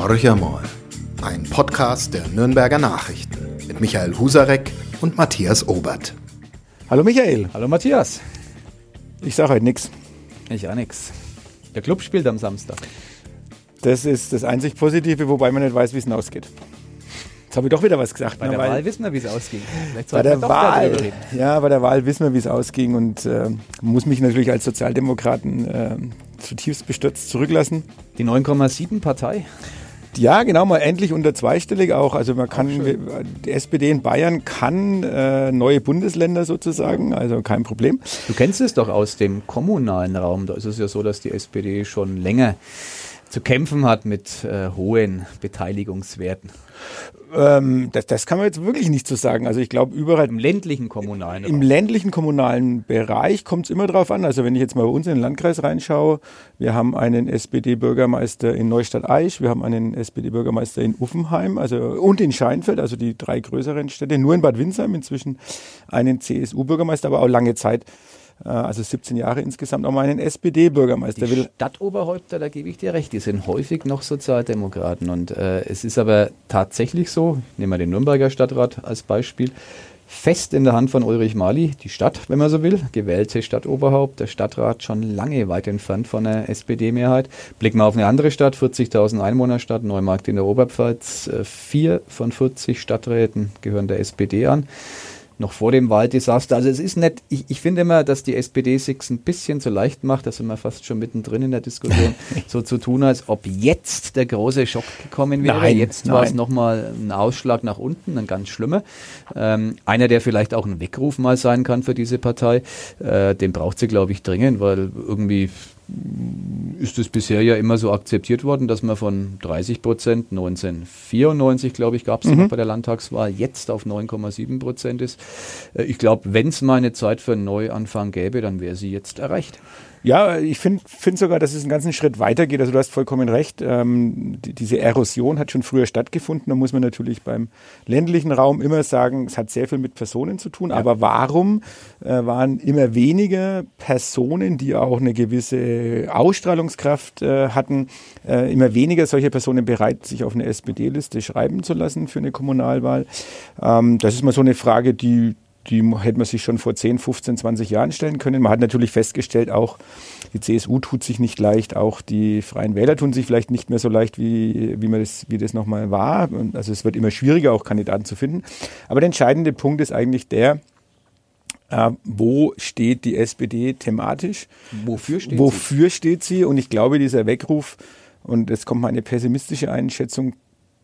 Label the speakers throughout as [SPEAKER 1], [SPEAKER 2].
[SPEAKER 1] Horch einmal. Ein Podcast der Nürnberger Nachrichten mit Michael Husarek und Matthias Obert.
[SPEAKER 2] Hallo Michael.
[SPEAKER 3] Hallo Matthias.
[SPEAKER 2] Ich sage heute nichts.
[SPEAKER 3] Ich auch nichts. Der Club spielt am Samstag.
[SPEAKER 2] Das ist das einzig Positive, wobei man nicht weiß, wie es ausgeht. Jetzt habe ich doch wieder was gesagt.
[SPEAKER 3] Bei
[SPEAKER 2] ne,
[SPEAKER 3] der
[SPEAKER 2] weil-
[SPEAKER 3] Wahl wissen wir, wie es ausging. Vielleicht
[SPEAKER 2] Bei der Wahl, ja, bei der Wahl wissen wir, wie es ausging und äh, muss mich natürlich als Sozialdemokraten äh, zutiefst bestürzt zurücklassen.
[SPEAKER 3] Die 9,7 Partei.
[SPEAKER 2] Ja, genau, mal endlich unter zweistellig auch. Also man kann, die SPD in Bayern kann äh, neue Bundesländer sozusagen, also kein Problem.
[SPEAKER 3] Du kennst es doch aus dem kommunalen Raum. Da ist es ja so, dass die SPD schon länger zu kämpfen hat mit äh, hohen Beteiligungswerten.
[SPEAKER 2] Ähm, das, das kann man jetzt wirklich nicht so sagen. Also ich glaube, überall
[SPEAKER 3] Im ländlichen kommunalen
[SPEAKER 2] Im
[SPEAKER 3] Raum.
[SPEAKER 2] ländlichen kommunalen Bereich kommt es immer drauf an. Also wenn ich jetzt mal bei uns in den Landkreis reinschaue, wir haben einen SPD-Bürgermeister in Neustadt-Aisch, wir haben einen SPD-Bürgermeister in Uffenheim also, und in Scheinfeld, also die drei größeren Städte, nur in Bad Windsheim inzwischen einen CSU-Bürgermeister, aber auch lange Zeit, also 17 Jahre insgesamt, auch mal einen SPD-Bürgermeister.
[SPEAKER 3] Die Stadtoberhäupter, da gebe ich dir recht, die sind häufig noch Sozialdemokraten. Und äh, es ist aber tatsächlich so, nehmen wir den Nürnberger Stadtrat als Beispiel, fest in der Hand von Ulrich Mali, die Stadt, wenn man so will, gewählte Stadtoberhaupt, der Stadtrat schon lange weit entfernt von der SPD-Mehrheit. Blicken wir auf eine andere Stadt, 40.000 Einwohnerstadt, Neumarkt in der Oberpfalz. Äh, Vier von 40 Stadträten gehören der SPD an noch vor dem Wahldesaster. Also es ist nicht, ich, ich finde immer, dass die SPD sich ein bisschen zu leicht macht, da sind wir fast schon mittendrin in der Diskussion, so zu tun, als ob jetzt der große Schock gekommen wäre.
[SPEAKER 2] Nein,
[SPEAKER 3] jetzt war es nochmal ein Ausschlag nach unten, ein ganz schlimmer. Ähm, einer, der vielleicht auch ein Weckruf mal sein kann für diese Partei, äh, den braucht sie, glaube ich, dringend, weil irgendwie ist es bisher ja immer so akzeptiert worden, dass man von 30 Prozent, 1994 glaube ich, gab es noch bei der Landtagswahl, jetzt auf 9,7 Prozent ist. Äh, Ich glaube, wenn es mal eine Zeit für einen Neuanfang gäbe, dann wäre sie jetzt erreicht.
[SPEAKER 2] Ja, ich finde find sogar, dass es einen ganzen Schritt weitergeht. Also du hast vollkommen recht. Ähm, die, diese Erosion hat schon früher stattgefunden. Da muss man natürlich beim ländlichen Raum immer sagen, es hat sehr viel mit Personen zu tun. Aber warum äh, waren immer weniger Personen, die auch eine gewisse Ausstrahlungskraft äh, hatten, äh, immer weniger solche Personen bereit, sich auf eine SPD-Liste schreiben zu lassen für eine Kommunalwahl? Ähm, das ist mal so eine Frage, die die hätte man sich schon vor 10, 15, 20 Jahren stellen können. Man hat natürlich festgestellt, auch die CSU tut sich nicht leicht, auch die Freien Wähler tun sich vielleicht nicht mehr so leicht, wie, wie, man das, wie das nochmal war. Also es wird immer schwieriger, auch Kandidaten zu finden. Aber der entscheidende Punkt ist eigentlich der, äh, wo steht die SPD thematisch?
[SPEAKER 3] Wofür steht sie?
[SPEAKER 2] Wofür steht sie? Und ich glaube, dieser Weckruf, und jetzt kommt meine pessimistische Einschätzung,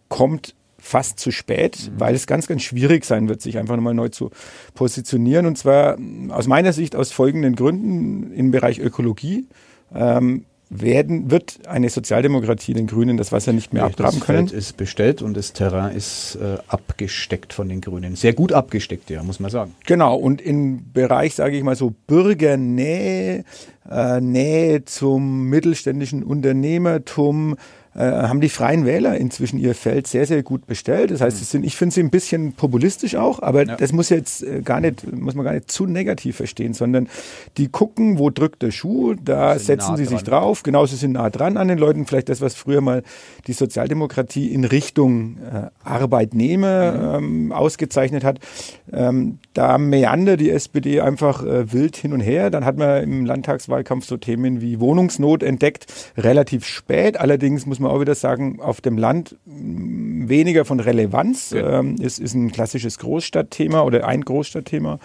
[SPEAKER 2] kommt fast zu spät, weil es ganz, ganz schwierig sein wird, sich einfach nochmal neu zu positionieren. Und zwar mh, aus meiner Sicht aus folgenden Gründen im Bereich Ökologie. Ähm, werden, wird eine Sozialdemokratie den Grünen das Wasser nicht mehr abgraben
[SPEAKER 3] das
[SPEAKER 2] können.
[SPEAKER 3] Feld ist bestellt und das Terrain ist äh, abgesteckt von den Grünen. Sehr gut abgesteckt, ja, muss man sagen.
[SPEAKER 2] Genau, und im Bereich, sage ich mal so, Bürgernähe, äh, Nähe zum mittelständischen Unternehmertum, äh, haben die Freien Wähler inzwischen ihr Feld sehr, sehr gut bestellt. Das heißt, es sind, ich finde sie ein bisschen populistisch auch, aber
[SPEAKER 3] Ja.
[SPEAKER 2] das muss jetzt äh, gar nicht, muss man gar nicht zu negativ verstehen, sondern die gucken, wo drückt der Schuh, da setzen
[SPEAKER 3] nah
[SPEAKER 2] sie sich
[SPEAKER 3] dran.
[SPEAKER 2] drauf, genau, sie sind nah dran an den Leuten, vielleicht das, was früher mal die Sozialdemokratie in Richtung äh, Arbeitnehmer ähm, ausgezeichnet hat. Ähm, da meandert die SPD einfach äh, wild hin und her. Dann hat man im Landtagswahlkampf so Themen wie Wohnungsnot entdeckt, relativ spät. Allerdings muss man auch wieder sagen, auf dem Land weniger von Relevanz.
[SPEAKER 3] Ja.
[SPEAKER 2] Ähm, es ist ein klassisches Großstadtthema oder ein Großstadtthema.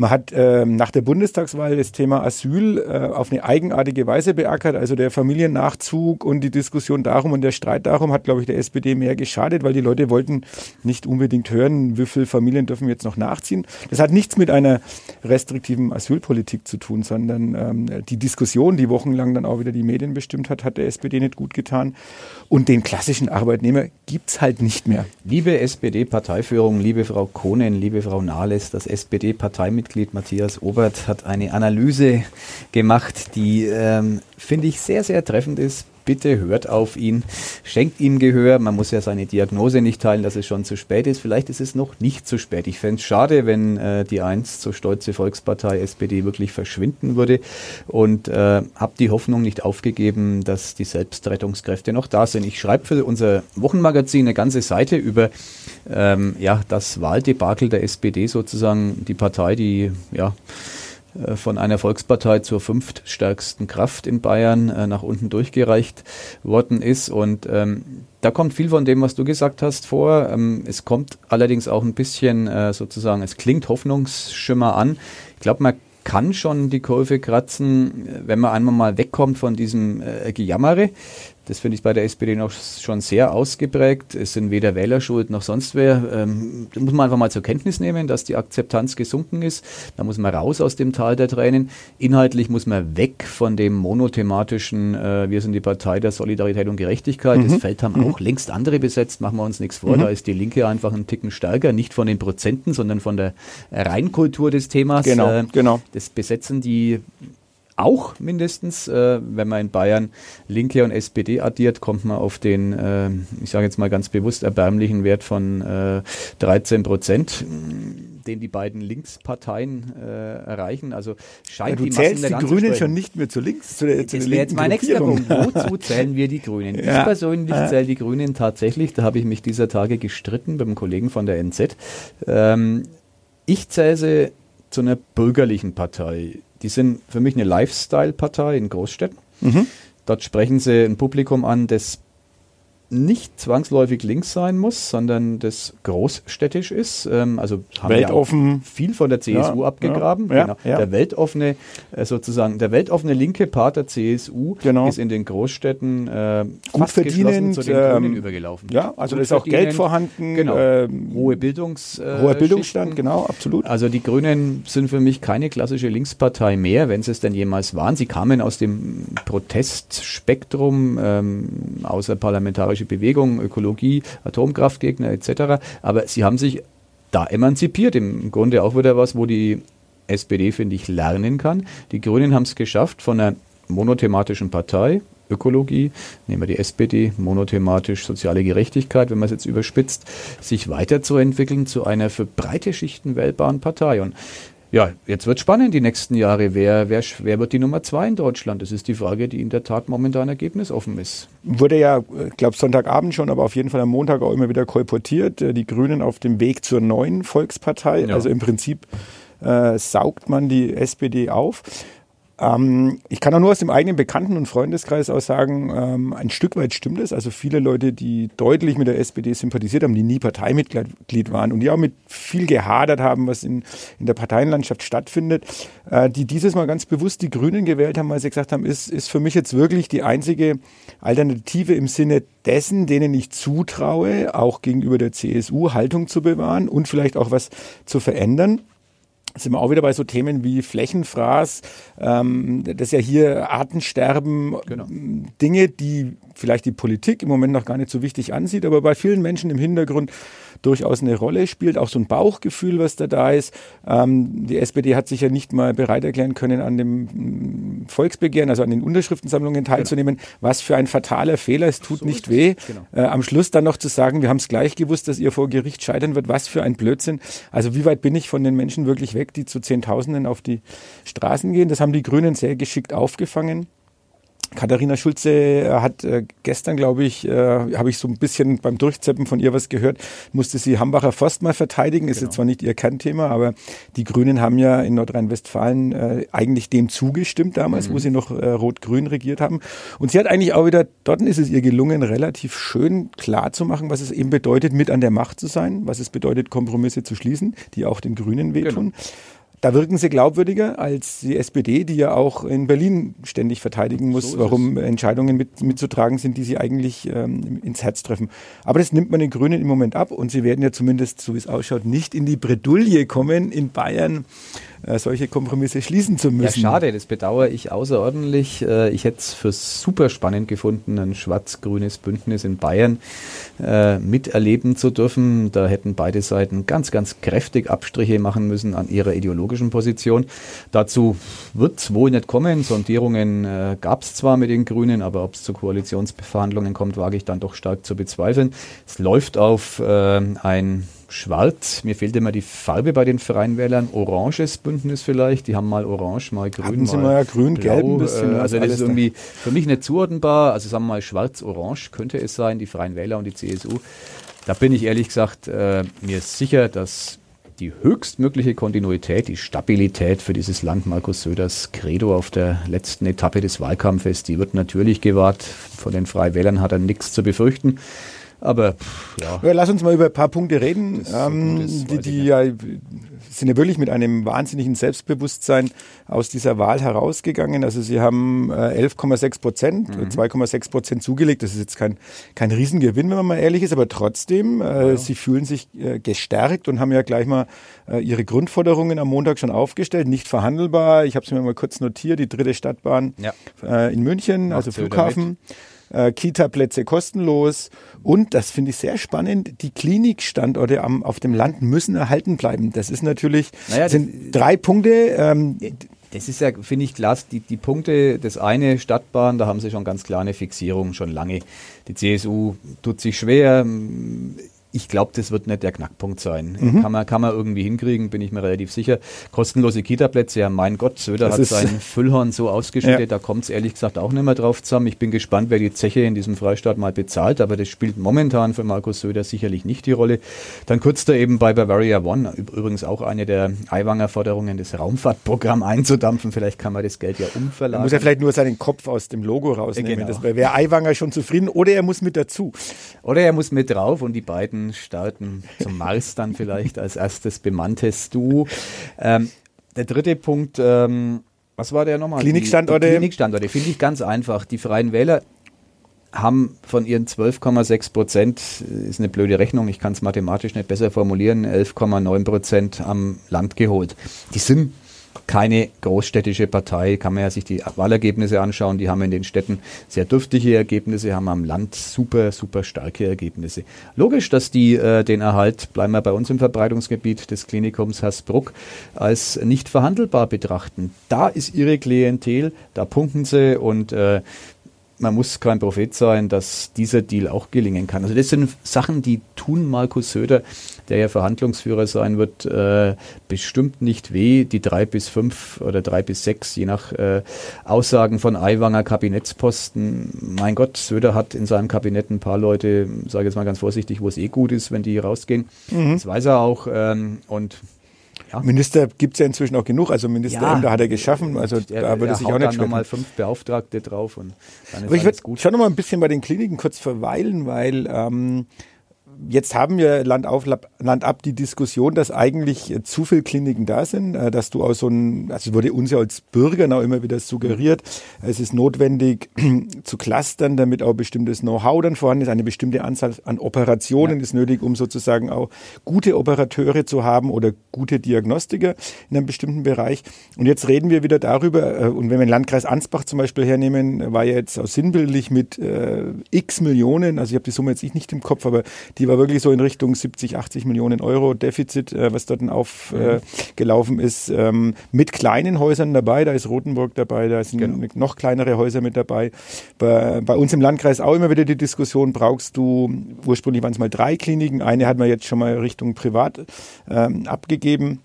[SPEAKER 2] Man hat ähm, nach der Bundestagswahl das Thema Asyl äh, auf eine eigenartige Weise beackert. Also der Familiennachzug und die Diskussion darum und der Streit darum hat, glaube ich, der SPD mehr geschadet, weil die Leute wollten nicht unbedingt hören, wie viele Familien dürfen jetzt noch nachziehen. Das hat nichts mit einer restriktiven Asylpolitik zu tun, sondern ähm, die Diskussion, die wochenlang dann auch wieder die Medien bestimmt hat, hat der SPD nicht gut getan. Und den klassischen Arbeitnehmer gibt's halt nicht mehr.
[SPEAKER 3] Liebe SPD-Parteiführung, liebe Frau Kohnen, liebe Frau Nahles, das SPD-Parteimitglied Matthias Obert hat eine Analyse gemacht, die, ähm, finde ich, sehr, sehr treffend ist. Bitte hört auf ihn, schenkt ihm Gehör. Man muss ja seine Diagnose nicht teilen, dass es schon zu spät ist. Vielleicht ist es noch nicht zu spät. Ich fände es schade, wenn äh, die einst so stolze Volkspartei SPD wirklich verschwinden würde und äh, habe die Hoffnung nicht aufgegeben, dass die Selbstrettungskräfte noch da sind. Ich schreibe für unser Wochenmagazin eine ganze Seite über ähm, ja, das Wahldebakel der SPD sozusagen, die Partei, die ja von einer Volkspartei zur fünftstärksten Kraft in Bayern äh, nach unten durchgereicht worden ist. Und ähm, da kommt viel von dem, was du gesagt hast, vor. Ähm, es kommt allerdings auch ein bisschen äh, sozusagen, es klingt Hoffnungsschimmer an. Ich glaube, man kann schon die Kurve kratzen, wenn man einmal mal wegkommt von diesem äh, Gejammere. Das finde ich bei der SPD noch schon sehr ausgeprägt. Es sind weder Wählerschuld noch sonst wer. Ähm, da muss man einfach mal zur Kenntnis nehmen, dass die Akzeptanz gesunken ist. Da muss man raus aus dem Tal der Tränen. Inhaltlich muss man weg von dem monothematischen, äh, wir sind die Partei der Solidarität und Gerechtigkeit. Mhm. Das Feld haben mhm. auch längst andere besetzt, machen wir uns nichts vor. Mhm. Da ist die Linke einfach einen Ticken stärker, nicht von den Prozenten, sondern von der Reinkultur des Themas.
[SPEAKER 2] Genau, äh, genau.
[SPEAKER 3] Das besetzen die auch mindestens. Äh, wenn man in Bayern Linke und SPD addiert, kommt man auf den, äh, ich sage jetzt mal ganz bewusst, erbärmlichen Wert von äh, 13 Prozent, den die beiden Linksparteien äh, erreichen. Also scheint
[SPEAKER 2] ja, du
[SPEAKER 3] die
[SPEAKER 2] zählst die Grünen schon nicht mehr zu links. Zu
[SPEAKER 3] der, zu das wäre jetzt mein nächster Punkt. Wozu zählen wir die Grünen? Ja. Ich persönlich zähle die Grünen tatsächlich, da habe ich mich dieser Tage gestritten beim Kollegen von der NZ. Ähm, ich zähle sie zu einer bürgerlichen Partei die sind für mich eine Lifestyle-Partei in Großstädten. Mhm. Dort sprechen sie ein Publikum an, das nicht zwangsläufig links sein muss, sondern das großstädtisch ist. Ähm, also
[SPEAKER 2] haben Weltoffen.
[SPEAKER 3] viel von der CSU ja, abgegraben. Ja, genau. ja, der weltoffene, äh, sozusagen, der weltoffene linke Part der CSU genau. ist in den Großstädten äh,
[SPEAKER 2] gut verdienend
[SPEAKER 3] zu den Grünen ähm, übergelaufen.
[SPEAKER 2] Ja, also da ist auch Geld vorhanden.
[SPEAKER 3] Genau. Ähm, hohe Bildungs,
[SPEAKER 2] äh, hoher Bildungsstand, genau, absolut.
[SPEAKER 3] Also die Grünen sind für mich keine klassische Linkspartei mehr, wenn sie es denn jemals waren. Sie kamen aus dem Protestspektrum ähm, außerparlamentarisch ökologische Bewegung, Ökologie, Atomkraftgegner etc. Aber sie haben sich da emanzipiert. Im Grunde auch wieder was, wo die SPD, finde ich, lernen kann. Die Grünen haben es geschafft, von einer monothematischen Partei, Ökologie, nehmen wir die SPD, monothematisch soziale Gerechtigkeit, wenn man es jetzt überspitzt, sich weiterzuentwickeln zu einer für breite Schichten wählbaren Partei. Und ja, jetzt wird spannend die nächsten Jahre. Wer, wer, wer wird die Nummer zwei in Deutschland? Das ist die Frage, die in der Tat momentan ergebnisoffen ist.
[SPEAKER 2] Wurde ja, ich glaube, Sonntagabend schon, aber auf jeden Fall am Montag auch immer wieder kolportiert. Äh, die Grünen auf dem Weg zur neuen Volkspartei. Ja. Also im Prinzip äh, saugt man die SPD auf. Ähm, ich kann auch nur aus dem eigenen Bekannten- und Freundeskreis aus sagen, ähm, ein Stück weit stimmt es. Also viele Leute, die deutlich mit der SPD sympathisiert haben, die nie Parteimitglied waren und die auch mit viel gehadert haben, was in, in der Parteienlandschaft stattfindet, äh, die dieses Mal ganz bewusst die Grünen gewählt haben, weil sie gesagt haben, ist, ist für mich jetzt wirklich die einzige Alternative im Sinne dessen, denen ich zutraue, auch gegenüber der CSU Haltung zu bewahren und vielleicht auch was zu verändern sind wir auch wieder bei so Themen wie Flächenfraß, ähm, das ist ja hier Artensterben, genau. Dinge, die vielleicht die Politik im Moment noch gar nicht so wichtig ansieht, aber bei vielen Menschen im Hintergrund durchaus eine Rolle spielt. Auch so ein Bauchgefühl, was da da ist. Ähm, die SPD hat sich ja nicht mal bereit erklären können, an dem mm, Volksbegehren, also an den Unterschriftensammlungen teilzunehmen. Genau. Was für ein fataler Fehler, es tut so nicht weh. Genau. Äh, am Schluss dann noch zu sagen, wir haben es gleich gewusst, dass ihr vor Gericht scheitern wird. Was für ein Blödsinn. Also wie weit bin ich von den Menschen wirklich weg, die zu Zehntausenden auf die Straßen gehen? Das haben die Grünen sehr geschickt aufgefangen. Katharina Schulze äh, hat äh, gestern, glaube ich, äh, habe ich so ein bisschen beim Durchzeppen von ihr was gehört, musste sie Hambacher Forst mal verteidigen. Ist genau. jetzt zwar nicht ihr Kernthema, aber die Grünen haben ja in Nordrhein-Westfalen eigentlich dem zugestimmt damals, mhm. wo sie noch rot-grün regiert haben. Und sie hat eigentlich auch wieder, dort ist es ihr gelungen, relativ schön klar zu machen, was es eben bedeutet, mit an der Macht zu sein, was es bedeutet, Kompromisse zu schließen, die auch den Grünen wehtun. Genau. Da wirken sie glaubwürdiger als die SPD, die ja auch in Berlin ständig verteidigen muss, so warum es. Entscheidungen mit, mitzutragen sind, die sie eigentlich ähm, ins Herz treffen. Aber das nimmt man den Grünen im Moment ab und sie werden ja zumindest, so wie es ausschaut, nicht in die Bredouille kommen, in Bayern äh, solche Kompromisse schließen zu müssen.
[SPEAKER 3] Ja, schade, das bedauere ich außerordentlich. Äh, ich hätte es für super spannend gefunden, ein schwarz-grünes Bündnis in Bayern äh, miterleben zu dürfen. Da hätten beide Seiten ganz, ganz kräftig Abstriche machen müssen an ihrer ideologischen Position. Dazu wird es wohl nicht kommen. Sondierungen äh, gab es zwar mit den Grünen, aber ob es zu Koalitionsverhandlungen kommt, wage ich dann doch stark zu bezweifeln. Es läuft auf ein schwarz. Mir fehlt immer die Farbe bei den Freien Wählern. Oranges Bündnis vielleicht. Die haben mal orange, mal grün.
[SPEAKER 2] Hatten sie mal ja grün, blau. gelb ein bisschen.
[SPEAKER 3] Äh, also das ist irgendwie für mich nicht zuordnenbar. Also sagen wir mal schwarz-orange könnte es sein, die Freien Wähler und die CSU. Da bin ich ehrlich gesagt äh, mir sicher, dass die höchstmögliche Kontinuität, die Stabilität für dieses Land Markus Söders Credo auf der letzten Etappe des Wahlkampfes, die wird natürlich gewahrt. Von den Freien Wählern hat er nichts zu befürchten. Aber ja.
[SPEAKER 2] ja. Lass uns mal über ein paar Punkte reden, ähm, die, die ja sind ja wirklich mit einem wahnsinnigen Selbstbewusstsein aus dieser Wahl herausgegangen. Also sie haben äh, 11,6 Prozent, mhm. 2,6 Prozent zugelegt. Das ist jetzt kein, kein Riesengewinn, wenn man mal ehrlich ist, aber trotzdem, äh, ja. sie fühlen sich äh, gestärkt und haben ja gleich mal äh, ihre Grundforderungen am Montag schon aufgestellt. Nicht verhandelbar. Ich habe es mir mal kurz notiert. Die dritte Stadtbahn ja. äh, in München, Macht also Flughafen äh, Kita-Plätze kostenlos und, das finde ich sehr spannend, die Klinikstandorte am, auf dem Land müssen erhalten bleiben. Das ist natürlich, naja, sind drei Punkte. Ähm,
[SPEAKER 3] das ist ja, finde ich, klar, die, die Punkte, das eine Stadtbahn, da haben sie schon ganz klar eine Fixierung, schon lange. Die CSU tut sich schwer ich glaube, das wird nicht der Knackpunkt sein. Mhm. Kann, man, kann man irgendwie hinkriegen, bin ich mir relativ sicher. Kostenlose Kita-Plätze, ja mein Gott, Söder das hat sein Füllhorn so ausgeschüttet, ja. da kommt es ehrlich gesagt auch nicht mehr drauf zusammen. Ich bin gespannt, wer die Zeche in diesem Freistaat mal bezahlt, aber das spielt momentan für Markus Söder sicherlich nicht die Rolle. Dann kurz da eben bei Bavaria One, übrigens auch eine der Aiwanger Forderungen, das Raumfahrtprogramm einzudampfen. Vielleicht kann man das Geld ja umverlagern.
[SPEAKER 2] Er muss ja vielleicht nur seinen Kopf aus dem Logo rausnehmen. Genau. Das wäre Aiwanger schon zufrieden oder er muss mit dazu.
[SPEAKER 3] Oder er muss mit drauf und die beiden Raketen starten, zum Mars dann vielleicht als erstes bemanntes Duo. Ähm, der dritte Punkt, ähm, was war der nochmal?
[SPEAKER 2] Klinikstandorte. Die,
[SPEAKER 3] die Klinikstandorte, finde ich ganz einfach. Die Freien Wähler haben von ihren 12,6 Prozent, ist eine blöde Rechnung, ich kann es mathematisch nicht besser formulieren, 11,9 Prozent am Land geholt. Die sind keine großstädtische Partei, kann man ja sich die Wahlergebnisse anschauen, die haben in den Städten sehr dürftige Ergebnisse, haben am Land super, super starke Ergebnisse. Logisch, dass die äh, den Erhalt, bleiben wir bei uns im Verbreitungsgebiet des Klinikums Hersbruck, als nicht verhandelbar betrachten. Da ist ihre Klientel, da punkten sie und äh, man muss kein Prophet sein, dass dieser Deal auch gelingen kann. Also das sind Sachen, die tun Markus Söder, der ja Verhandlungsführer sein wird, äh, bestimmt nicht weh. Die drei bis fünf oder drei bis sechs, je nach äh, Aussagen von Aiwanger Kabinettsposten. Mein Gott, Söder hat in seinem Kabinett ein paar Leute, sage jetzt mal ganz vorsichtig, wo es eh gut ist, wenn die rausgehen. Mhm. Das weiß er auch. Ähm, und
[SPEAKER 2] ja. Minister gibt es ja inzwischen auch genug, also Ministerämter ja, hat er geschaffen, also
[SPEAKER 3] er, da würde sich auch nicht nochmal fünf Beauftragte drauf und
[SPEAKER 2] dann ist Aber ich würde schon noch mal ein bisschen bei den Kliniken kurz verweilen, weil ähm, jetzt haben wir Land auf, Land ab die Diskussion, dass eigentlich zu viele Kliniken da sind, äh, dass du aus so ein, also wurde uns ja als Bürger auch immer wieder suggeriert, es ist notwendig zu clustern, damit auch bestimmtes Know-how dann vorhanden ist, eine bestimmte Anzahl an Operationen ja. ist nötig, um sozusagen auch gute Operateure zu haben oder gute Diagnostiker in einem bestimmten Bereich. Und jetzt reden wir wieder darüber, äh, und wenn wir den Landkreis Ansbach zum Beispiel hernehmen, war ja jetzt auch sinnbildlich mit äh, x Millionen, also ich habe die Summe jetzt nicht im Kopf, aber die war wirklich so in Richtung 70, 80 Millionen Euro Defizit, äh, was dort aufgelaufen äh, ist, ähm, mit kleinen Häusern dabei. Da ist Rothenburg dabei, da sind genau. noch kleinere Häuser mit dabei. Bei, bei, uns im Landkreis auch immer wieder die Diskussion, brauchst du, ursprünglich waren es mal drei Kliniken, eine hat man jetzt schon mal Richtung Privat ähm, abgegeben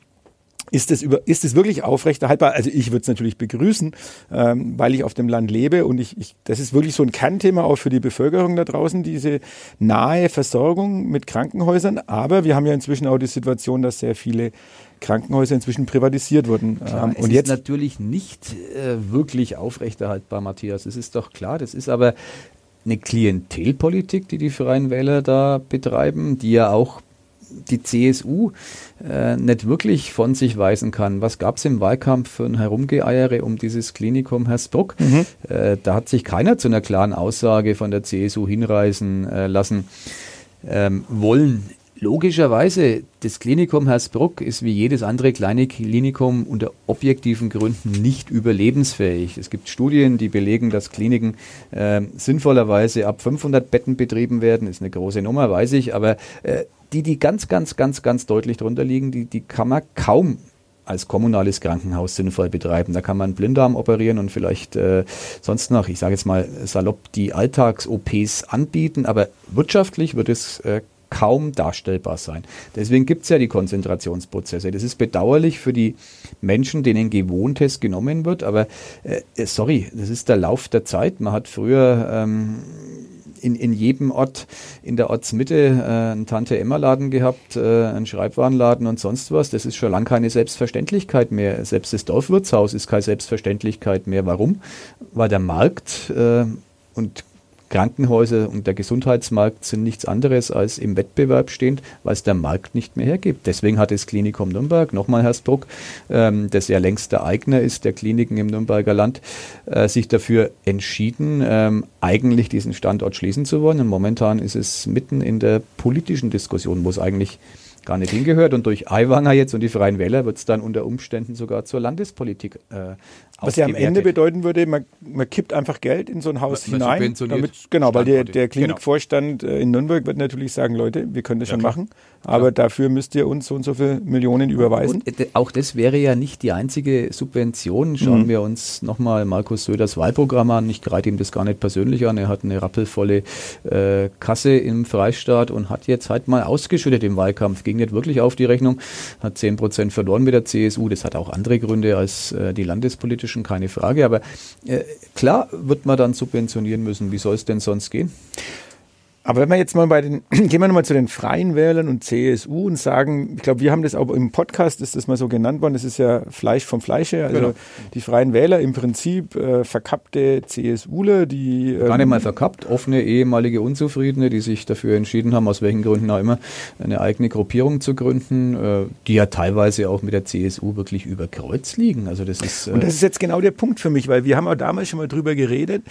[SPEAKER 2] ist es, über, ist es wirklich aufrechterhaltbar? Also ich würde es natürlich begrüßen, ähm, weil ich auf dem Land lebe und ich, ich, das ist wirklich so ein Kernthema auch für die Bevölkerung da draußen, diese nahe Versorgung mit Krankenhäusern. Aber wir haben ja inzwischen auch die Situation, dass sehr viele Krankenhäuser inzwischen privatisiert wurden.
[SPEAKER 3] Klar, ähm, und es jetzt ist natürlich nicht äh, wirklich aufrechterhaltbar, Matthias. Das ist doch klar. Das ist aber eine Klientelpolitik, die die Freien Wähler da betreiben, die ja auch die CSU äh, nicht wirklich von sich weisen kann. Was gab es im Wahlkampf für ein Herumgeeiere um dieses Klinikum Hersbruck? Mhm. Äh, da hat sich keiner zu einer klaren Aussage von der CSU hinreißen äh, lassen ähm, wollen. Logischerweise, das Klinikum Hersbruck ist wie jedes andere kleine Klinikum unter objektiven Gründen nicht überlebensfähig. Es gibt Studien, die belegen, dass Kliniken äh, sinnvollerweise ab 500 Betten betrieben werden. Ist eine große Nummer, weiß ich, aber äh, die, die ganz, ganz, ganz, ganz deutlich drunter liegen, die, die kann man kaum als kommunales Krankenhaus sinnvoll betreiben. Da kann man Blinddarm operieren und vielleicht äh, sonst noch, ich sage jetzt mal salopp, die Alltags-OPs anbieten, aber wirtschaftlich wird es äh, kaum darstellbar sein. Deswegen gibt es ja die Konzentrationsprozesse. Das ist bedauerlich für die Menschen, denen Gewohntes genommen wird, aber äh, sorry, das ist der Lauf der Zeit. Man hat früher ähm, in, in jedem Ort in der Ortsmitte äh, einen Tante-Emma-Laden gehabt, äh, einen Schreibwarenladen und sonst was. Das ist schon lange keine Selbstverständlichkeit mehr. Selbst das Dorfwirtshaus ist keine Selbstverständlichkeit mehr. Warum? Weil der Markt äh, und Krankenhäuser und der Gesundheitsmarkt sind nichts anderes als im Wettbewerb stehend, weil es der Markt nicht mehr hergibt. Deswegen hat das Klinikum Nürnberg, nochmal Hersbruck, ähm, das ja längst der Eigner ist der Kliniken im Nürnberger Land, äh, sich dafür entschieden, ähm, eigentlich diesen Standort schließen zu wollen. Und momentan ist es mitten in der politischen Diskussion, wo es eigentlich gar nicht hingehört. Und durch Aiwanger jetzt und die Freien Wähler wird es dann unter Umständen sogar zur Landespolitik äh,
[SPEAKER 2] was ja am Ende bedeuten würde, man, man, kippt einfach Geld in so ein Haus man, hinein. Damit, genau, weil der, der Klinikvorstand genau. in Nürnberg wird natürlich sagen, Leute, wir können das ja, schon klar. machen, aber klar. dafür müsst ihr uns so und so viele Millionen überweisen.
[SPEAKER 3] Und äh, auch das wäre ja nicht die einzige Subvention. Schauen mhm. wir uns nochmal Markus Söders Wahlprogramm an. Ich greife ihm das gar nicht persönlich an. Er hat eine rappelvolle äh, Kasse im Freistaat und hat jetzt halt mal ausgeschüttet im Wahlkampf. Ging nicht wirklich auf die Rechnung, hat 10 Prozent verloren mit der CSU. Das hat auch andere Gründe als äh, die landespolitische politischen, keine Frage. Aber äh, klar wird man dann subventionieren müssen. Wie soll es denn sonst gehen?
[SPEAKER 2] Aber wenn wir jetzt mal bei den, gehen wir nochmal zu den Freien Wählern und CSU und sagen, ich glaube, wir haben das auch im Podcast, ist das mal so genannt worden, das ist ja Fleisch vom Fleische, also genau. die Freien Wähler im Prinzip äh, verkappte CSUler, die...
[SPEAKER 3] Ähm, Gar nicht mal verkappt, offene ehemalige Unzufriedene, die sich dafür entschieden haben, aus welchen Gründen auch immer, eine eigene Gruppierung zu gründen, äh, die ja teilweise auch mit der CSU wirklich über Kreuz liegen. Also das ist...
[SPEAKER 2] Äh und das ist jetzt genau der Punkt für mich, weil wir haben auch damals schon mal drüber geredet,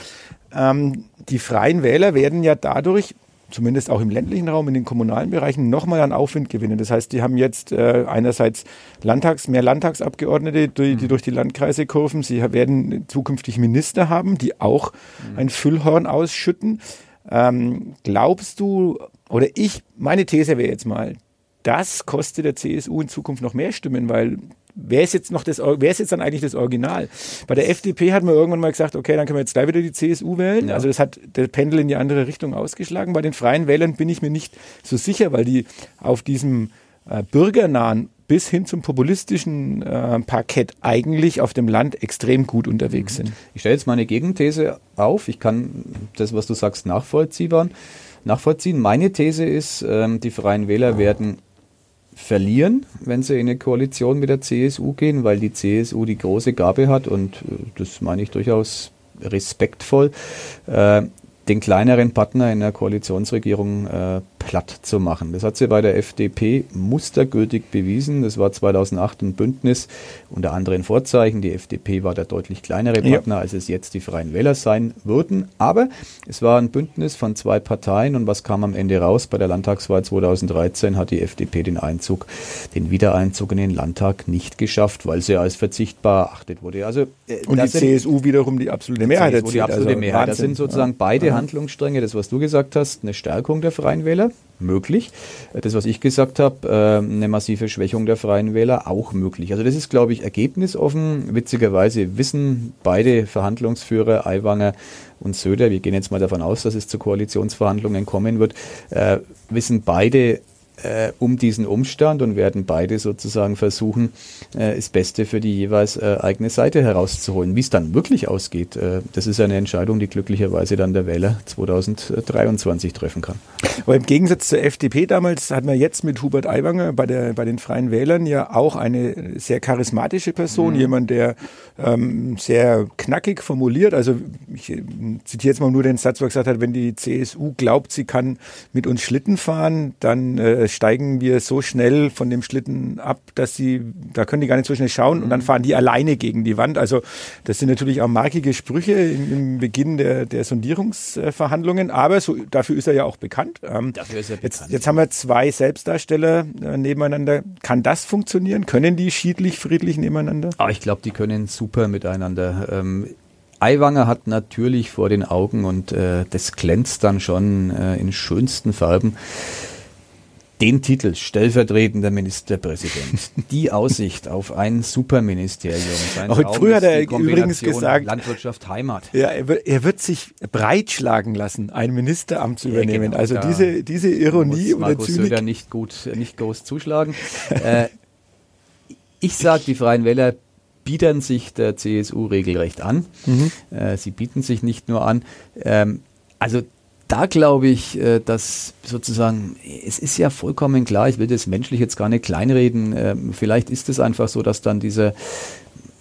[SPEAKER 2] ähm, die Freien Wähler werden ja dadurch zumindest auch im ländlichen Raum, in den kommunalen Bereichen, nochmal an Aufwind gewinnen. Das heißt, die haben jetzt äh, einerseits Landtags, mehr Landtagsabgeordnete, die, die, mhm. durch die Landkreise kurven. Sie werden zukünftig Minister haben, die auch mhm. ein Füllhorn ausschütten. Ähm, glaubst du, oder ich, meine These wäre jetzt mal, das kostet der CSU in Zukunft noch mehr Stimmen, weil wer ist jetzt noch das, wer ist jetzt dann eigentlich das Original? Bei der FDP hat man irgendwann mal gesagt, okay, dann können wir jetzt gleich wieder die CSU wählen. Ja. Also das hat der Pendel in die andere Richtung ausgeschlagen. Bei den Freien Wählern bin ich mir nicht so sicher, weil die auf diesem äh, bürgernahen bis hin zum populistischen äh, Parkett eigentlich auf dem Land extrem gut unterwegs mhm. sind.
[SPEAKER 3] Ich stelle jetzt mal eine Gegenthese auf. Ich kann das, was du sagst, nachvollziehbar, nachvollziehen. Meine These ist, ähm, die Freien Wähler werden verlieren, wenn sie in eine Koalition mit der CSU gehen, weil die CSU die große Gabe hat und äh, das meine ich durchaus respektvoll, äh, den kleineren Partner in der Koalitionsregierung äh, platt zu machen. Das hat sie bei der FDP mustergültig bewiesen. Das war 2008 ein Bündnis unter anderen Vorzeichen. Die FDP war der deutlich kleinere Partner, ja. als es jetzt die Freien Wähler sein würden. Aber es war ein Bündnis von zwei Parteien und was kam am Ende raus? Bei der Landtagswahl 2013 hat die FDP den Einzug, den Wiedereinzug in den Landtag nicht geschafft, weil sie als verzichtbar erachtet wurde. Also,
[SPEAKER 2] äh, und die CSU wiederum die absolute Mehrheit.
[SPEAKER 3] Die, die absolute also Mehrheit. Das sind sozusagen ja. beide ja. Handlungsstränge, das was du gesagt hast, eine Stärkung der Freien Wähler möglich. Das, was ich gesagt habe, äh, eine massive Schwächung der Freien Wähler auch möglich. Also das ist, glaube ich, ergebnisoffen. Witzigerweise wissen beide Verhandlungsführer, Aiwanger und Söder, wir gehen jetzt mal davon aus, dass es zu Koalitionsverhandlungen kommen wird, äh, wissen beide, äh, um diesen Umstand und werden beide sozusagen versuchen, äh, das Beste für die jeweils äh, eigene Seite herauszuholen. Wie es dann wirklich ausgeht, äh, das ist eine Entscheidung, die glücklicherweise dann der Wähler 2023 treffen kann.
[SPEAKER 2] Aber im Gegensatz zur FDP damals hat man jetzt mit Hubert Aiwanger bei, der, bei den Freien Wählern ja auch eine sehr charismatische Person, mhm. jemand, der ähm, sehr knackig formuliert. Also ich äh, zitiere jetzt mal nur den Satz, wo er gesagt hat, wenn die CSU glaubt, sie kann mit uns Schlitten fahren, dann äh, steigen wir so schnell von dem Schlitten ab, dass sie, da können die gar nicht so schnell schauen und dann mhm. fahren die alleine gegen die Wand. Also das sind natürlich auch markige Sprüche im, im Beginn der, der Sondierungsverhandlungen, aber so, dafür ist er ja auch bekannt. Ähm, Dafür ist er jetzt, jetzt haben wir zwei Selbstdarsteller äh, nebeneinander. Kann das funktionieren? Können die schiedlich, friedlich nebeneinander?
[SPEAKER 3] Ah, ich glaube, die können super miteinander. Ähm, Aiwanger hat natürlich vor den Augen und äh, das glänzt dann schon äh, in schönsten Farben den Titel stellvertretender Ministerpräsident, die Aussicht auf ein Superministerium.
[SPEAKER 2] Heute früh hat er übrigens gesagt,
[SPEAKER 3] Landwirtschaft, Heimat.
[SPEAKER 2] Ja, er wird, er wird sich breitschlagen lassen, ein Ministeramt zu übernehmen. Ja, genau, also diese, diese Ironie
[SPEAKER 3] muss Markus oder Zynik. Söder nicht gut, nicht groß zuschlagen. äh, ich sage, die Freien Wähler bieten sich der CSU regelrecht an. Mhm. Äh, sie bieten sich nicht nur an. Ähm, also da glaube ich, äh, dass sozusagen, es ist ja vollkommen klar, ich will das menschlich jetzt gar nicht kleinreden, ähm, vielleicht ist es einfach so, dass dann diese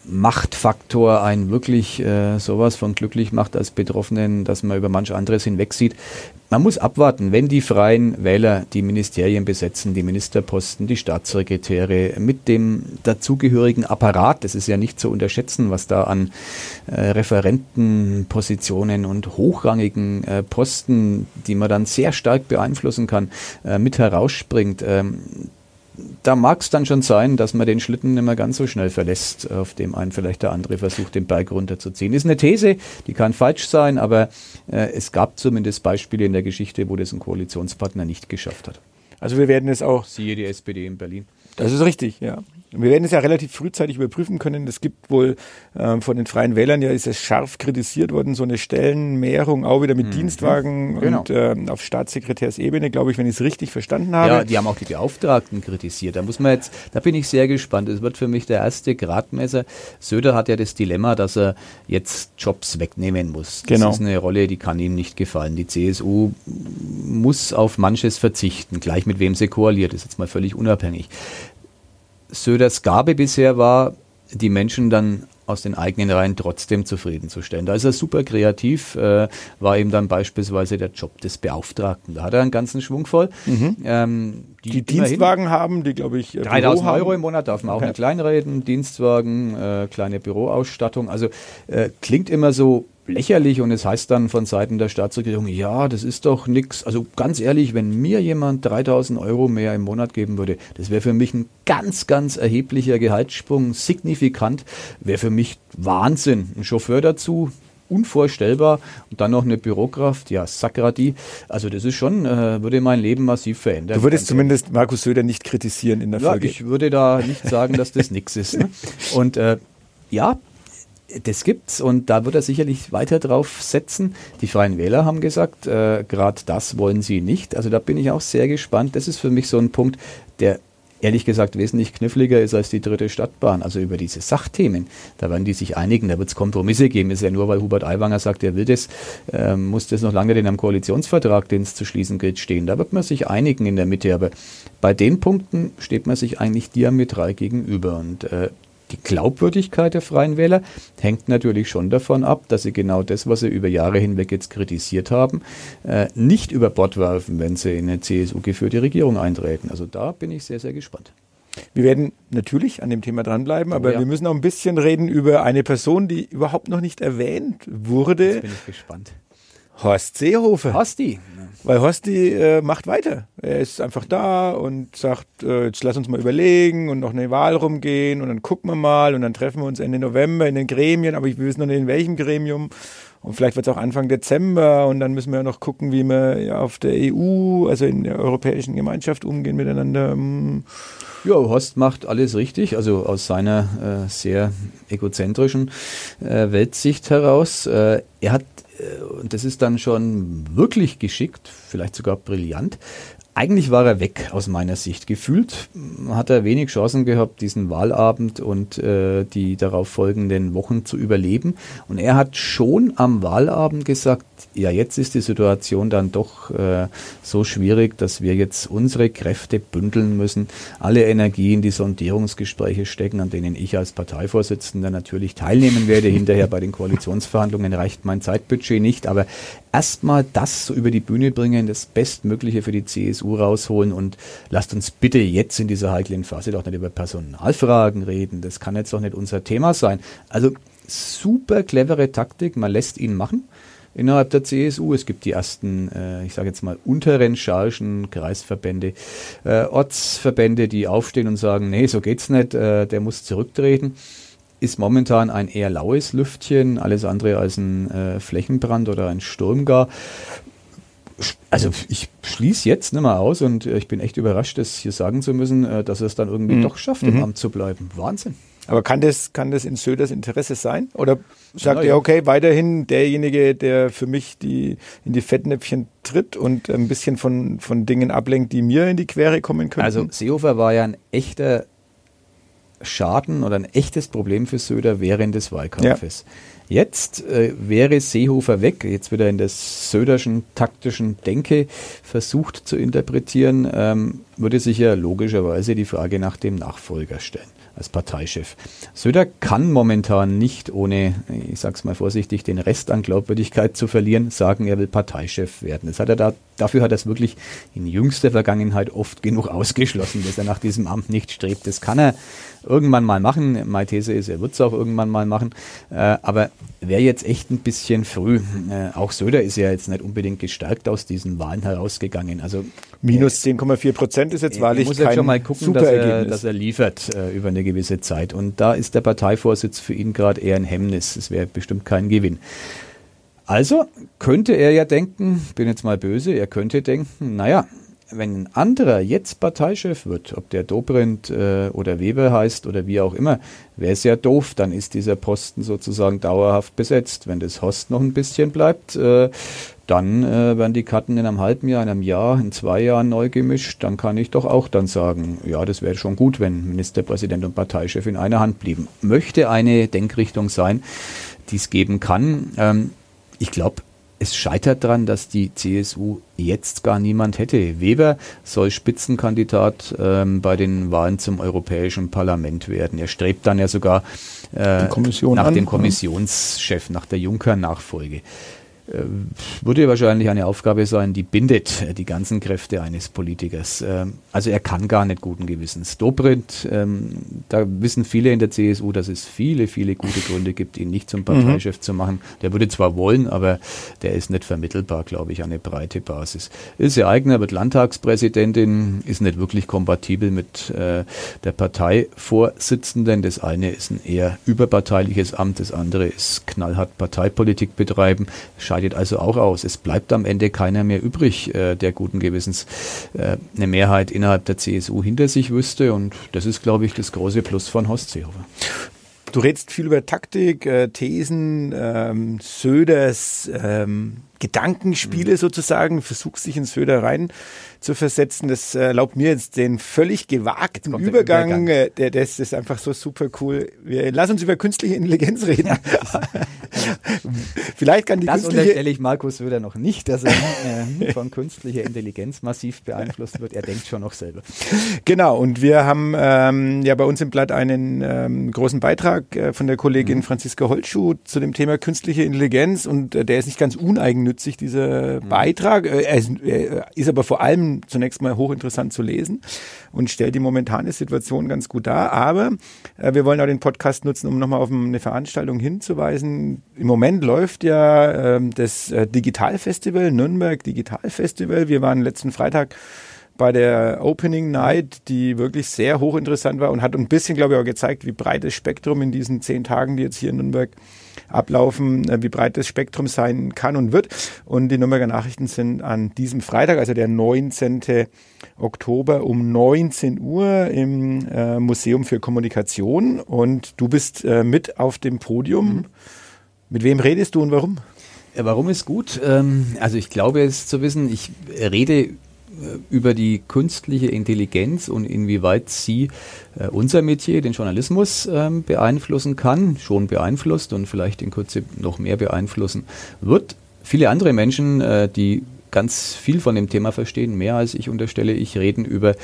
[SPEAKER 3] Machtfaktor einen wirklich äh, sowas von glücklich macht als Betroffenen, dass man über manch anderes hinwegsieht. Man muss abwarten, wenn die freien Wähler die Ministerien besetzen, die Ministerposten, die Staatssekretäre mit dem dazugehörigen Apparat. Das ist ja nicht zu unterschätzen, was da an äh, Referentenpositionen und hochrangigen äh, Posten, die man dann sehr stark beeinflussen kann, äh, mit herausspringt. Ähm, da mag es dann schon sein, dass man den Schlitten nicht mehr ganz so schnell verlässt, auf dem einen vielleicht der andere versucht, den Berg runterzuziehen. Ist eine These, die kann falsch sein, aber äh, es gab zumindest Beispiele in der Geschichte, wo das ein Koalitionspartner nicht geschafft hat.
[SPEAKER 2] Also wir werden es auch.
[SPEAKER 3] Siehe die SPD in Berlin.
[SPEAKER 2] Das ist richtig, ja. Wir werden es ja relativ frühzeitig überprüfen können. Es gibt wohl ähm, von den Freien Wählern ja ist es scharf kritisiert worden, so eine Stellenmehrung auch wieder mit mhm. Dienstwagen genau. und ähm, auf Staatssekretärsebene, glaube ich, wenn ich es richtig verstanden habe.
[SPEAKER 3] Ja, die haben auch die Beauftragten kritisiert. Da muss man jetzt, da bin ich sehr gespannt. Es wird für mich der erste Gradmesser. Söder hat ja das Dilemma, dass er jetzt Jobs wegnehmen muss. Das genau. ist eine Rolle, die kann ihm nicht gefallen. Die CSU muss auf manches verzichten, gleich mit wem sie koaliert, ist jetzt mal völlig unabhängig. Söders Gabe bisher war, die Menschen dann aus den eigenen Reihen trotzdem zufriedenzustellen. Da ist er super kreativ, äh, war eben dann beispielsweise der Job des Beauftragten. Da hat er einen ganzen Schwung voll.
[SPEAKER 2] Mhm. Ähm, die, die Dienstwagen haben, die glaube ich
[SPEAKER 3] 3000 Euro im Monat darf man auch okay. nicht kleinreden, Dienstwagen, äh, kleine Büroausstattung. Also äh, klingt immer so lächerlich und es heißt dann von Seiten der Staatsregierung, ja, das ist doch nichts. Also ganz ehrlich, wenn mir jemand 3000 Euro mehr im Monat geben würde, das wäre für mich ein ganz, ganz erheblicher Gehaltssprung, signifikant, wäre für mich Wahnsinn. Ein Chauffeur dazu, unvorstellbar und dann noch eine Bürokraft, ja, Sakrati. Also das ist schon, äh, würde mein Leben massiv verändern.
[SPEAKER 2] Du würdest zumindest Markus Söder nicht kritisieren in der
[SPEAKER 3] ja,
[SPEAKER 2] Folge.
[SPEAKER 3] Ich würde da nicht sagen, dass das nichts ist. Ne? Und äh, ja, das gibt's und da wird er sicherlich weiter drauf setzen. Die Freien Wähler haben gesagt, äh, gerade das wollen sie nicht. Also da bin ich auch sehr gespannt. Das ist für mich so ein Punkt, der ehrlich gesagt wesentlich kniffliger ist als die dritte Stadtbahn. Also über diese Sachthemen, da werden die sich einigen, da wird es Kompromisse geben. ist ja nur, weil Hubert Aiwanger sagt, er will das, äh, muss das noch lange in einem Koalitionsvertrag, den es zu schließen gilt, stehen. Da wird man sich einigen in der Mitte. Aber bei den Punkten steht man sich eigentlich diametral gegenüber. Und äh, die Glaubwürdigkeit der Freien Wähler hängt natürlich schon davon ab, dass sie genau das, was sie über Jahre hinweg jetzt kritisiert haben, äh, nicht über Bord werfen, wenn sie in eine CSU-geführte Regierung eintreten. Also da bin ich sehr, sehr gespannt.
[SPEAKER 2] Wir werden natürlich an dem Thema dranbleiben, aber oh ja. wir müssen auch ein bisschen reden über eine Person, die überhaupt noch nicht erwähnt wurde. Jetzt
[SPEAKER 3] bin ich gespannt.
[SPEAKER 2] Horst Seehofer.
[SPEAKER 3] Horsti.
[SPEAKER 2] Weil Horsti äh, macht weiter. Er ist einfach da und sagt, äh, jetzt lass uns mal überlegen und noch eine Wahl rumgehen und dann gucken wir mal und dann treffen wir uns Ende November in den Gremien, aber ich wissen noch nicht in welchem Gremium. Und vielleicht wird es auch Anfang Dezember und dann müssen wir noch gucken, wie wir ja, auf der EU, also in der Europäischen Gemeinschaft umgehen miteinander. Hm.
[SPEAKER 3] Ja, Horst macht alles richtig, also aus seiner äh, sehr egozentrischen äh, Weltsicht heraus. Äh, er hat und das ist dann schon wirklich geschickt, vielleicht sogar brillant, eigentlich war er weg aus meiner Sicht. Gefühlt hat er wenig Chancen gehabt, diesen Wahlabend und äh, die darauf folgenden Wochen zu überleben. Und er hat schon am Wahlabend gesagt, ja, jetzt ist die Situation dann doch äh, so schwierig, dass wir jetzt unsere Kräfte bündeln müssen, alle Energie in die Sondierungsgespräche stecken, an denen ich als Parteivorsitzender natürlich teilnehmen werde. Hinterher bei den Koalitionsverhandlungen reicht mein Zeitbudget nicht, aber erstmal das so über die Bühne bringen, das Bestmögliche für die CSU rausholen und lasst uns bitte jetzt in dieser heiklen Phase doch nicht über Personalfragen reden. Das kann jetzt doch nicht unser Thema sein. Also super clevere Taktik, man lässt ihn machen. innerhalb der CSU. Es gibt die ersten, äh, ich sage jetzt mal, unteren Chargen, Kreisverbände, äh, Ortsverbände, die aufstehen und sagen, nee, so geht's nicht, äh, der muss zurücktreten. Ist momentan ein eher laues Lüftchen, alles andere als ein äh, Flächenbrand oder ein Sturm gar. Also ich schließe jetzt nicht mehr aus und äh, ich bin echt überrascht, das hier sagen zu müssen, äh, dass er es dann irgendwie mhm. doch schafft, im mhm. Amt zu bleiben. Wahnsinn.
[SPEAKER 2] Aber kann das, kann das in Söders Interesse sein? Oder sagt er, okay, weiterhin derjenige, der für mich die, in die Fettnäpfchen tritt und ein bisschen von, von Dingen ablenkt, die mir in die Quere kommen können?
[SPEAKER 3] Also Seehofer war ja ein echter Schaden oder ein echtes Problem für Söder während des Wahlkampfes. Ja. Jetzt äh, wäre Seehofer weg, jetzt wird er in der söderschen taktischen Denke versucht zu interpretieren, ähm, würde sich ja logischerweise die Frage nach dem Nachfolger stellen als Parteichef. Söder kann momentan nicht, ohne, ich sag's mal vorsichtig, den Rest an Glaubwürdigkeit zu verlieren, sagen, er will Parteichef werden. Das hat er da, dafür hat er es wirklich in jüngster Vergangenheit oft genug ausgeschlossen, dass er nach diesem Amt nicht strebt. Das kann er irgendwann mal machen. Meine These ist, er wird es auch irgendwann mal machen. Äh, aber wäre jetzt echt ein bisschen früh. Äh, auch Söder ist ja jetzt nicht unbedingt gestärkt aus diesen Wahlen herausgegangen. Also
[SPEAKER 2] Minus 10,4 Prozent ist jetzt wahrlich
[SPEAKER 3] muss kein jetzt schon mal gucken, dass er, dass er liefert äh, über eine gewisse Zeit. Und da ist der Parteivorsitz für ihn gerade eher ein Hemmnis. Es wäre bestimmt kein Gewinn. Also könnte er ja denken, bin jetzt mal böse, er könnte denken, naja, wenn ein anderer jetzt Parteichef wird, ob der Dobrindt äh, oder Weber heißt oder wie auch immer, wäre es ja doof, dann ist dieser Posten sozusagen dauerhaft besetzt. Wenn das Host noch ein bisschen bleibt, äh, dann äh, werden die Karten in einem halben Jahr, in einem Jahr, in zwei Jahren neu gemischt. Dann kann ich doch auch dann sagen, ja, das wäre schon gut, wenn Ministerpräsident und Parteichef in einer Hand blieben. Möchte eine Denkrichtung sein, die es geben kann. Ähm, ich glaube, es scheitert daran, dass die CSU jetzt gar niemand hätte. Weber soll Spitzenkandidat ähm, bei den Wahlen zum Europäischen Parlament werden. Er strebt dann ja sogar äh, nach an. dem Kommissionschef, nach der Juncker-Nachfolge. Äh, würde wahrscheinlich eine Aufgabe sein, die bindet äh, die ganzen Kräfte eines Politikers. Ähm, also er kann gar nicht guten Gewissens. Dobrindt, ähm, da wissen viele in der CSU, dass es viele, viele gute Gründe gibt, ihn nicht zum Parteichef mhm. zu machen. Der würde zwar wollen, aber der ist nicht vermittelbar, glaube ich, eine breite Basis. Ist ja Eigner, wird Landtagspräsidentin, ist nicht wirklich kompatibel mit äh, der Parteivorsitzenden. Das eine ist ein eher überparteiliches Amt, das andere ist knallhart Parteipolitik betreiben scheidet also auch aus. Es bleibt am Ende keiner mehr übrig, äh, der guten Gewissens äh, eine Mehrheit innerhalb der CSU hinter sich wüsste. Und das ist, glaube ich, das große Plus von Horst Seehofer.
[SPEAKER 2] Du redest viel über Taktik, äh, Thesen, ähm, Söders ähm, Gedankenspiele mhm. sozusagen, versuchst dich in Söder rein zu versetzen. Das erlaubt mir jetzt den völlig gewagten Übergang. Der, Übergang. Äh, der, das ist einfach so super cool. Wir, lass uns über künstliche Intelligenz reden. Ja, Vielleicht kann die
[SPEAKER 3] das künstliche... unterstelle ich Markus Söder noch nicht, dass er äh, von künstlicher Intelligenz massiv beeinflusst wird. Er denkt schon noch selber.
[SPEAKER 2] Genau, und wir haben ähm, ja bei uns im Blatt einen ähm, großen Beitrag äh, von der Kollegin mhm. Franziska Holtschuh zu dem Thema künstliche Intelligenz und äh, der ist nicht ganz uneigennützig, dieser mhm. Beitrag. Äh, er ist, er ist aber vor allem zunächst mal hochinteressant zu lesen und stellt die momentane Situation ganz gut dar. Aber äh, wir wollen auch den Podcast nutzen, um nochmal auf eine Veranstaltung hinzuweisen. Im Moment läuft ja äh, das äh, Digitalfestival, Nürnberg Digitalfestival. Wir waren letzten Freitag bei der Opening Night, die wirklich sehr hochinteressant war und hat ein bisschen, glaube ich, auch gezeigt, wie breit das Spektrum in diesen zehn Tagen, die jetzt hier in Nürnberg ablaufen, äh, wie breit das Spektrum sein kann und wird. Und die Nürnberger Nachrichten sind an diesem Freitag, also der 19. Oktober um 19 Uhr im äh, Museum für Kommunikation und du bist äh, mit auf dem Podium. Mhm. Mit wem redest du und warum?
[SPEAKER 3] Warum ist gut? Ähm, also ich glaube es zu wissen, ich rede über die künstliche Intelligenz und inwieweit sie äh, unser Metier, den Journalismus, ähm, beeinflussen kann, schon beeinflusst und vielleicht in Kürze noch mehr beeinflussen wird. Viele andere Menschen, äh, die ganz viel von dem Thema verstehen, mehr als ich unterstelle ich, reden über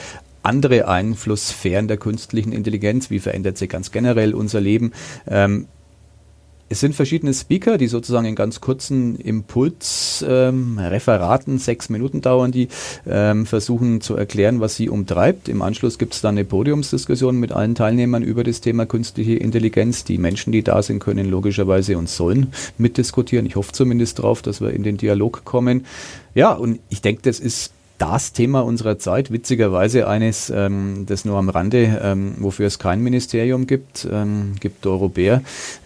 [SPEAKER 3] andere Einflusssphären der künstlichen Intelligenz. Wie verändert sie ganz generell unser Leben? Ähm, es sind verschiedene Speaker, die sozusagen in ganz kurzen Impulsreferaten, ähm, sechs Minuten dauern, die ähm, versuchen zu erklären, was sie umtreibt. Im Anschluss gibt es dann eine Podiumsdiskussion mit allen Teilnehmern über das Thema künstliche Intelligenz. Die Menschen, die da sind, können logischerweise und sollen mitdiskutieren. Ich hoffe zumindest darauf, dass wir in den Dialog kommen. Ja, und ich denke, das ist das Thema unserer Zeit, witzigerweise eines, ähm, das nur am Rande, ähm, wofür es kein Ministerium gibt, ähm, gibt Europäer,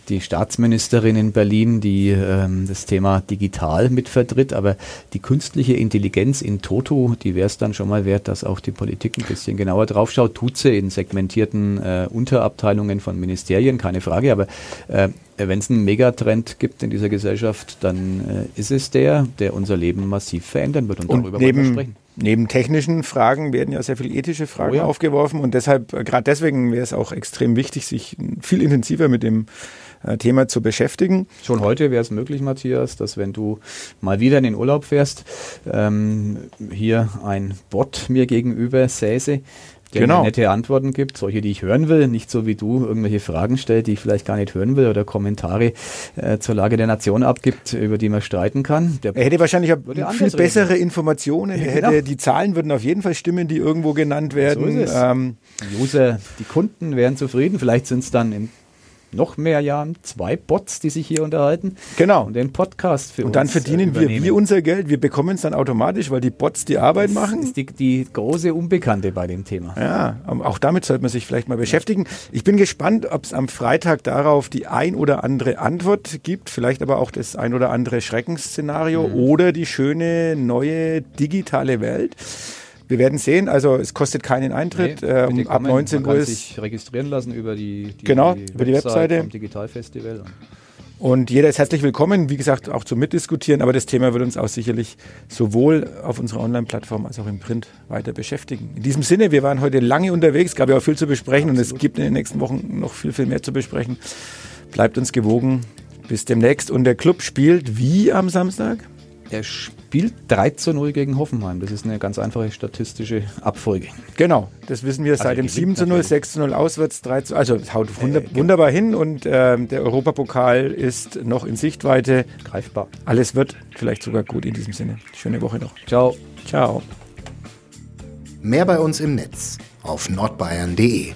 [SPEAKER 3] die Staatsministerin in Berlin, die ähm, das Thema digital mitvertritt, aber die künstliche Intelligenz in Toto, die wäre es dann schon mal wert, dass auch die Politik ein bisschen genauer draufschaut, tut sie in segmentierten äh, Unterabteilungen von Ministerien, keine Frage, aber äh, wenn es einen Megatrend gibt in dieser Gesellschaft, dann äh, ist es der, der unser Leben massiv verändern wird.
[SPEAKER 2] Und, und darüber wollen wir sprechen. Neben technischen Fragen werden ja sehr viele ethische Fragen oh ja. aufgeworfen und deshalb, äh, gerade deswegen wäre es auch extrem wichtig, sich viel intensiver mit dem äh, Thema zu beschäftigen.
[SPEAKER 3] Schon heute wäre es möglich, Matthias, dass wenn du mal wieder in den Urlaub fährst, ähm, hier ein Bot mir gegenüber säße, der genau. nette Antworten gibt, solche, die ich hören will, nicht so wie du irgendwelche Fragen stellt, die ich vielleicht gar nicht hören will oder Kommentare äh, zur Lage der Nation abgibt, über die man streiten kann.
[SPEAKER 2] Der er hätte wahrscheinlich viel bessere reden. Informationen, er hätte, genau. die Zahlen würden auf jeden Fall stimmen, die irgendwo genannt werden. So.
[SPEAKER 3] Ähm, die User, die Kunden wären zufrieden, vielleicht sind es dann in noch mehr Jahren zwei Bots, die sich hier unterhalten.
[SPEAKER 2] Genau.
[SPEAKER 3] Und den Podcast
[SPEAKER 2] für und uns. Und dann verdienen äh, wir, wir unser Geld. Wir bekommen es dann automatisch, weil die Bots die Arbeit
[SPEAKER 3] das
[SPEAKER 2] machen.
[SPEAKER 3] Das ist die, die, große Unbekannte bei dem Thema.
[SPEAKER 2] Ja, auch damit sollte man sich vielleicht mal beschäftigen. Ich bin gespannt, ob es am Freitag darauf die ein oder andere Antwort gibt, vielleicht aber auch das ein oder andere Schreckensszenario mhm. oder die schöne neue digitale Welt. Wir werden sehen. Also es kostet keinen Eintritt. Nee, ähm, ab 19 Uhr ist
[SPEAKER 3] sich registrieren lassen über die,
[SPEAKER 2] die genau die über die Webseite vom
[SPEAKER 3] Digitalfestival.
[SPEAKER 2] Und jeder ist herzlich willkommen, wie gesagt, auch zum Mitdiskutieren. Aber das Thema wird uns auch sicherlich sowohl auf unserer Online-Plattform als auch im Print weiter beschäftigen. In diesem Sinne, wir waren heute lange unterwegs, gab ja auch viel zu besprechen Absolut. und es gibt in den nächsten Wochen noch viel, viel mehr zu besprechen. Bleibt uns gewogen. Bis demnächst. Und der Club spielt wie am Samstag?
[SPEAKER 3] Er spielt 3 zu 0 gegen Hoffenheim. Das ist eine ganz einfache statistische Abfolge.
[SPEAKER 2] Genau, das wissen wir also seit dem 7 zu 0, 6 zu 0 auswärts, 3 zu Also es haut wunder, äh, genau. wunderbar hin und äh, der Europapokal ist noch in Sichtweite.
[SPEAKER 3] Greifbar.
[SPEAKER 2] Alles wird vielleicht sogar gut in diesem Sinne. Schöne Woche noch.
[SPEAKER 3] Ciao.
[SPEAKER 2] Ciao.
[SPEAKER 1] Mehr bei uns im Netz auf nordbayern.de